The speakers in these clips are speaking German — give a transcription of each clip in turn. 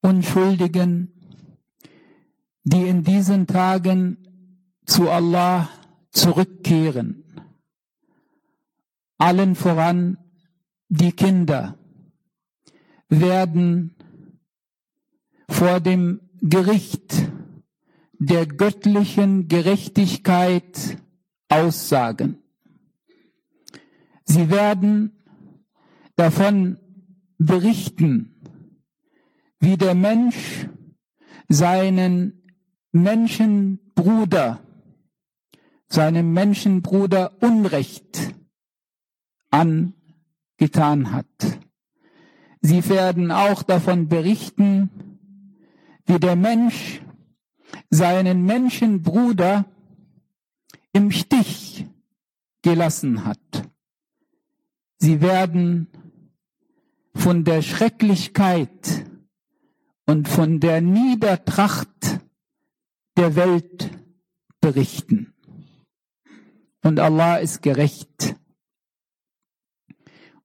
Unschuldigen, die in diesen Tagen zu Allah zurückkehren, allen voran die Kinder, werden vor dem Gericht der göttlichen Gerechtigkeit aussagen. Sie werden davon berichten, wie der Mensch seinen Menschenbruder, seinem Menschenbruder Unrecht angetan hat. Sie werden auch davon berichten, wie der Mensch seinen Menschenbruder im Stich gelassen hat. Sie werden von der Schrecklichkeit und von der Niedertracht der Welt berichten. Und Allah ist gerecht.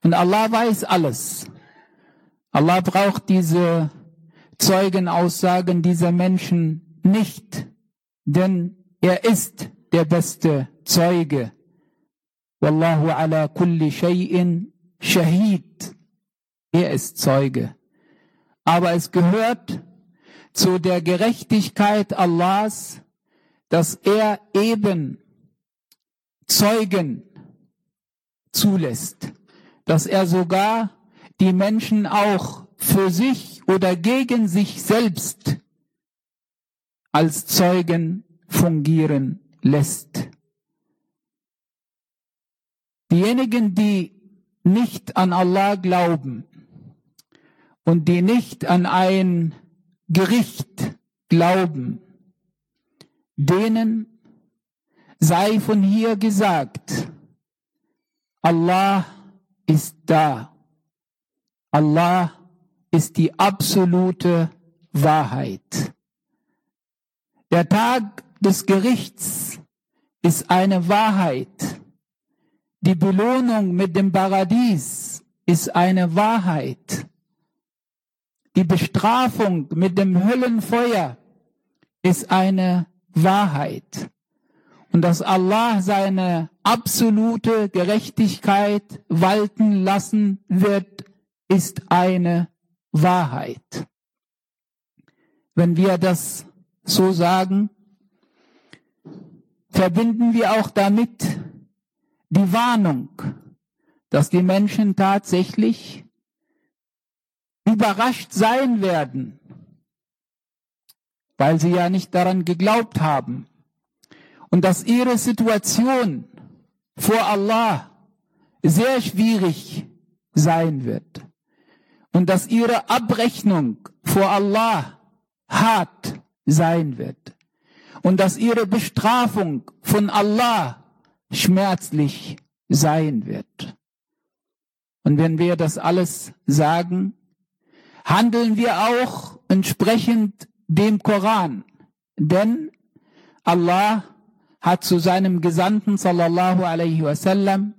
Und Allah weiß alles. Allah braucht diese Zeugenaussagen dieser Menschen nicht, denn er ist der beste Zeuge. Wallahu ala kulli shay'in shahid. Er ist Zeuge. Aber es gehört zu der Gerechtigkeit Allahs, dass er eben Zeugen zulässt, dass er sogar die Menschen auch für sich oder gegen sich selbst als Zeugen fungieren lässt. Diejenigen, die nicht an Allah glauben, und die nicht an ein Gericht glauben, denen sei von hier gesagt, Allah ist da. Allah ist die absolute Wahrheit. Der Tag des Gerichts ist eine Wahrheit. Die Belohnung mit dem Paradies ist eine Wahrheit. Die Bestrafung mit dem Höllenfeuer ist eine Wahrheit. Und dass Allah seine absolute Gerechtigkeit walten lassen wird, ist eine Wahrheit. Wenn wir das so sagen, verbinden wir auch damit die Warnung, dass die Menschen tatsächlich überrascht sein werden, weil sie ja nicht daran geglaubt haben. Und dass ihre Situation vor Allah sehr schwierig sein wird. Und dass ihre Abrechnung vor Allah hart sein wird. Und dass ihre Bestrafung von Allah schmerzlich sein wird. Und wenn wir das alles sagen, handeln wir auch entsprechend dem Koran. Denn Allah hat zu seinem Gesandten sallallahu alaihi wasallam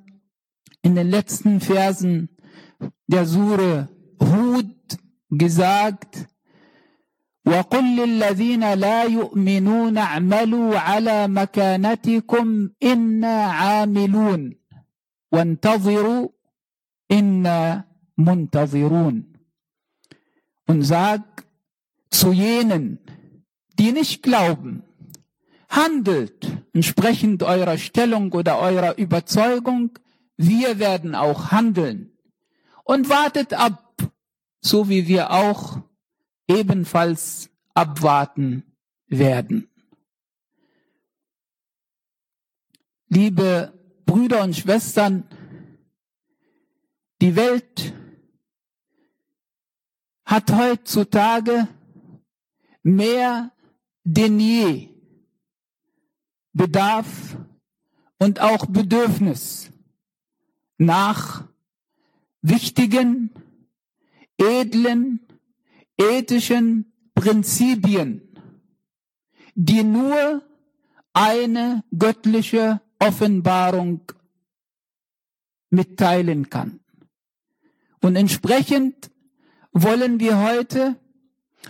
in den letzten Versen der Sure Hud gesagt, وقل للذين لا يؤمنون اعملوا على مكانتكم إنا عاملون وانتظروا إنا منتظرون und sag zu jenen, die nicht glauben, handelt entsprechend eurer Stellung oder eurer Überzeugung, wir werden auch handeln. Und wartet ab, so wie wir auch ebenfalls abwarten werden. Liebe Brüder und Schwestern, die Welt hat heutzutage mehr denn je Bedarf und auch Bedürfnis nach wichtigen, edlen, ethischen Prinzipien, die nur eine göttliche Offenbarung mitteilen kann. Und entsprechend wollen wir heute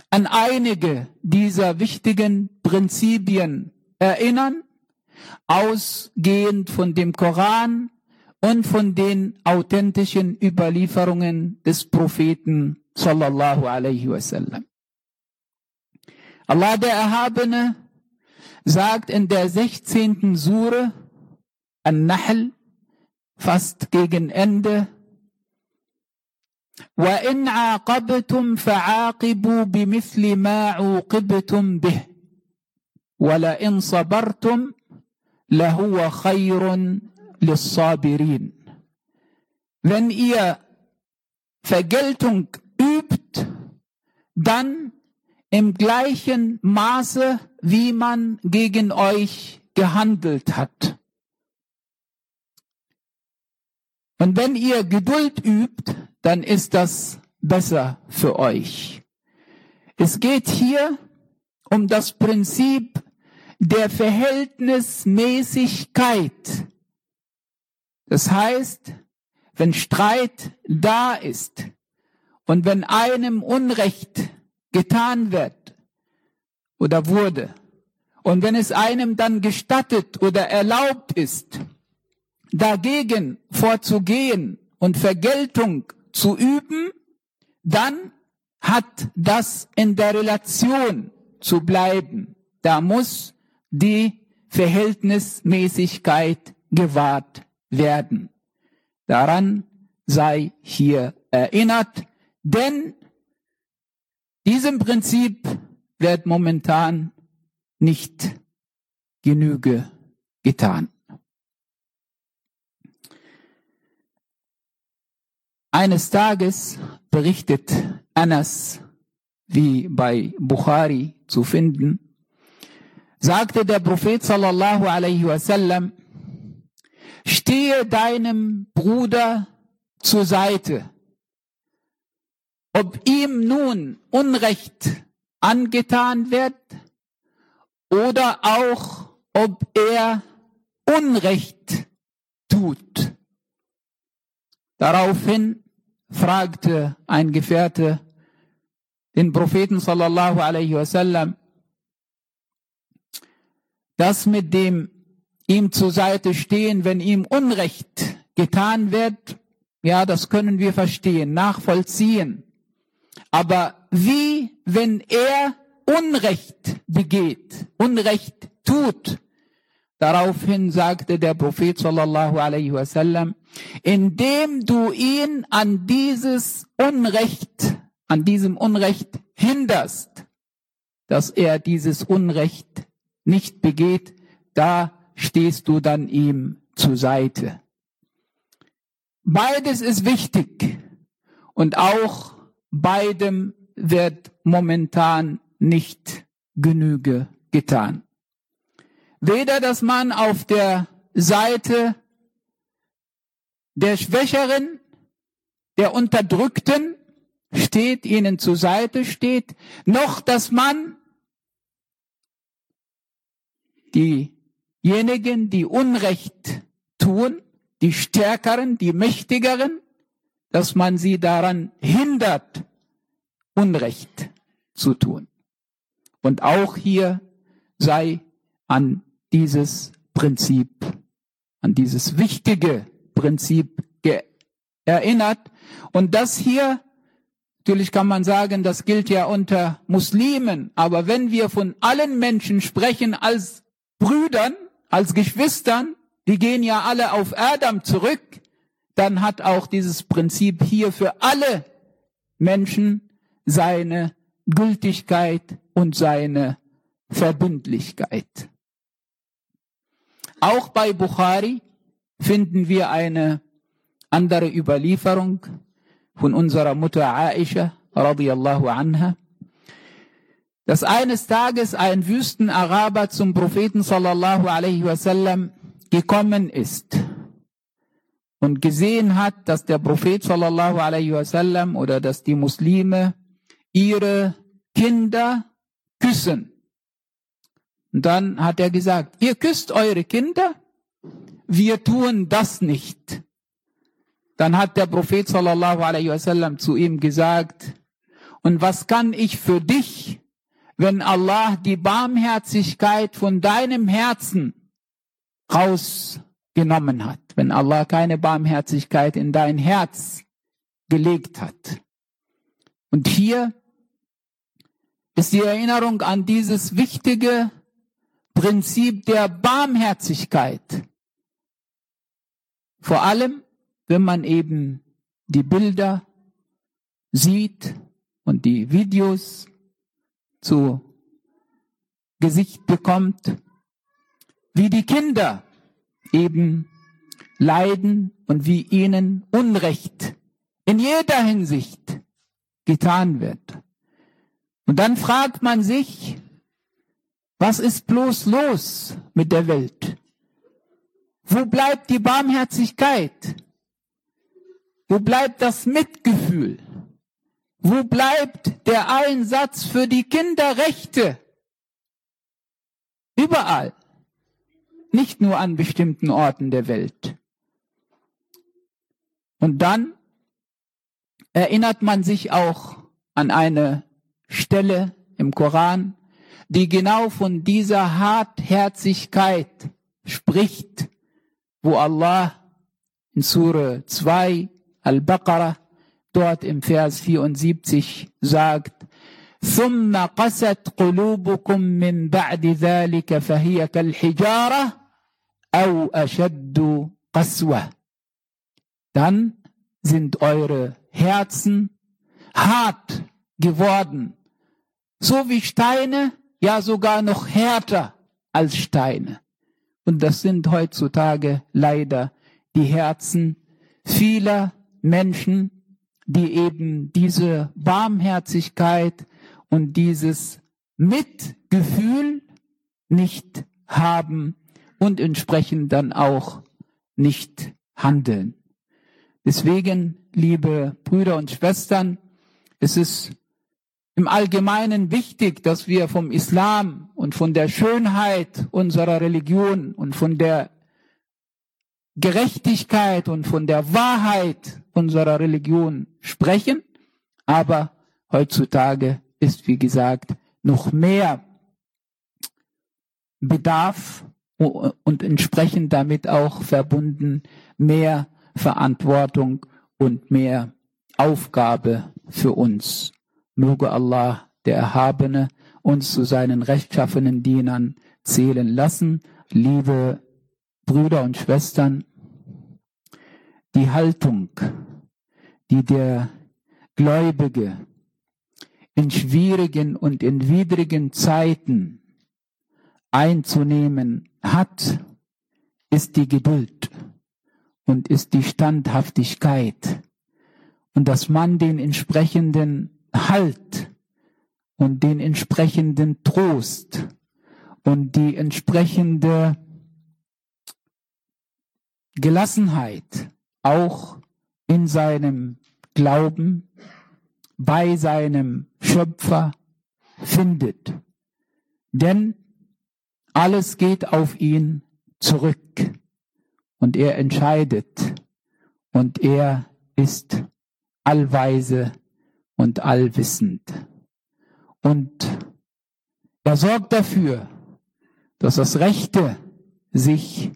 an einige dieser wichtigen Prinzipien erinnern, ausgehend von dem Koran und von den authentischen Überlieferungen des Propheten sallallahu alaihi wasallam. Allah der Erhabene sagt in der 16. Sure An-Nahl fast gegen Ende وإن عاقبتم فعاقبوا بمثل ما عوقبتم به ولئن صبرتم لهو خير للصابرين Wenn ihr Vergeltung übt, dann im gleichen Maße, wie man gegen euch gehandelt hat. Und wenn ihr Geduld übt, dann ist das besser für euch. Es geht hier um das Prinzip der Verhältnismäßigkeit. Das heißt, wenn Streit da ist und wenn einem Unrecht getan wird oder wurde und wenn es einem dann gestattet oder erlaubt ist, dagegen vorzugehen und Vergeltung zu üben, dann hat das in der Relation zu bleiben. Da muss die Verhältnismäßigkeit gewahrt werden. Daran sei hier erinnert, denn diesem Prinzip wird momentan nicht Genüge getan. Eines Tages berichtet Anas, wie bei Bukhari zu finden, sagte der Prophet sallallahu alaihi wasallam, stehe deinem Bruder zur Seite, ob ihm nun Unrecht angetan wird oder auch ob er Unrecht tut. Daraufhin fragte ein Gefährte den Propheten sallallahu alaihi wasallam, das mit dem ihm zur Seite stehen, wenn ihm Unrecht getan wird, ja, das können wir verstehen, nachvollziehen. Aber wie, wenn er Unrecht begeht, Unrecht tut? Daraufhin sagte der Prophet sallallahu alaihi wasallam, indem du ihn an dieses Unrecht, an diesem Unrecht hinderst, dass er dieses Unrecht nicht begeht, da stehst du dann ihm zur Seite. Beides ist wichtig und auch beidem wird momentan nicht Genüge getan. Weder, dass man auf der Seite der Schwächeren, der Unterdrückten steht, ihnen zur Seite steht, noch dass man diejenigen, die Unrecht tun, die Stärkeren, die Mächtigeren, dass man sie daran hindert, Unrecht zu tun. Und auch hier sei an dieses Prinzip, an dieses wichtige Prinzip erinnert. Und das hier, natürlich kann man sagen, das gilt ja unter Muslimen, aber wenn wir von allen Menschen sprechen als Brüdern, als Geschwistern, die gehen ja alle auf Adam zurück, dann hat auch dieses Prinzip hier für alle Menschen seine Gültigkeit und seine Verbindlichkeit. Auch bei Bukhari finden wir eine andere Überlieferung von unserer Mutter Aisha radiallahu anha, dass eines Tages ein Wüstenaraber zum Propheten sallallahu alaihi wasallam gekommen ist und gesehen hat, dass der Prophet sallallahu alaihi wasallam oder dass die Muslime ihre Kinder küssen. Und dann hat er gesagt, ihr küsst eure Kinder? Wir tun das nicht. Dann hat der Prophet sallallahu alaihi wasallam zu ihm gesagt, und was kann ich für dich, wenn Allah die Barmherzigkeit von deinem Herzen rausgenommen hat, wenn Allah keine Barmherzigkeit in dein Herz gelegt hat. Und hier ist die Erinnerung an dieses wichtige Prinzip der Barmherzigkeit. Vor allem, wenn man eben die Bilder sieht und die Videos zu Gesicht bekommt, wie die Kinder eben leiden und wie ihnen Unrecht in jeder Hinsicht getan wird. Und dann fragt man sich, was ist bloß los mit der Welt? Wo bleibt die Barmherzigkeit? Wo bleibt das Mitgefühl? Wo bleibt der Einsatz für die Kinderrechte? Überall. Nicht nur an bestimmten Orten der Welt. Und dann erinnert man sich auch an eine Stelle im Koran, die genau von dieser Hartherzigkeit spricht, wo Allah in Surah 2 Al-Baqarah dort im Vers 74 sagt, ثم قست قلوبكم من بعد ذلك فهي كالحجارة أو أشد قسوة. Dann sind eure Herzen hart geworden, so wie Steine, ja sogar noch härter als Steine. Und das sind heutzutage leider die Herzen vieler Menschen, die eben diese Barmherzigkeit und dieses Mitgefühl nicht haben und entsprechend dann auch nicht handeln. Deswegen, liebe Brüder und Schwestern, es ist im Allgemeinen wichtig, dass wir vom Islam und von der Schönheit unserer Religion und von der Gerechtigkeit und von der Wahrheit unserer Religion sprechen. Aber heutzutage ist, wie gesagt, noch mehr Bedarf und entsprechend damit auch verbunden mehr Verantwortung und mehr Aufgabe für uns. Möge Allah, der Erhabene, uns zu seinen rechtschaffenen Dienern zählen lassen. Liebe Brüder und Schwestern, die Haltung, die der Gläubige in schwierigen und in widrigen Zeiten einzunehmen hat, ist die Geduld und ist die Standhaftigkeit und dass man den entsprechenden Halt und den entsprechenden Trost und die entsprechende Gelassenheit auch in seinem Glauben bei seinem Schöpfer findet. Denn alles geht auf ihn zurück und er entscheidet und er ist allweise und allwissend. Und er sorgt dafür, dass das Rechte sich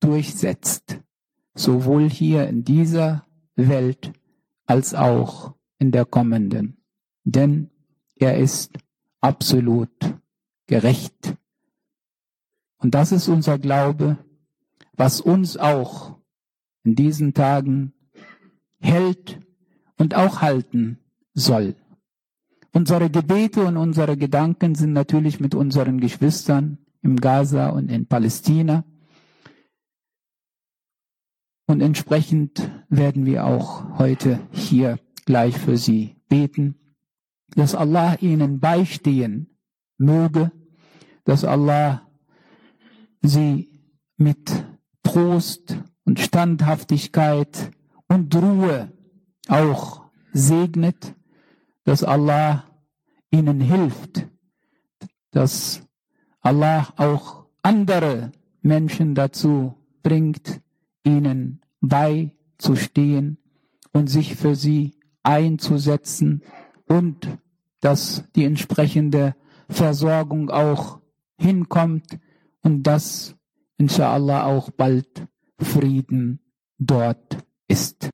durchsetzt, sowohl hier in dieser Welt als auch in der kommenden. Denn er ist absolut gerecht. Und das ist unser Glaube, was uns auch in diesen Tagen hält und auch halten soll. Unsere Gebete und unsere Gedanken sind natürlich mit unseren Geschwistern im Gaza und in Palästina. Und entsprechend werden wir auch heute hier gleich für sie beten. dass Allah ihnen beistehen möge, dass Allah sie mit Trost und Standhaftigkeit und Ruhe auch segnet, dass Allah ihnen hilft, dass Allah auch andere Menschen dazu bringt, ihnen beizustehen und sich für sie einzusetzen und dass die entsprechende Versorgung auch hinkommt und dass inshallah auch bald Frieden dort ist.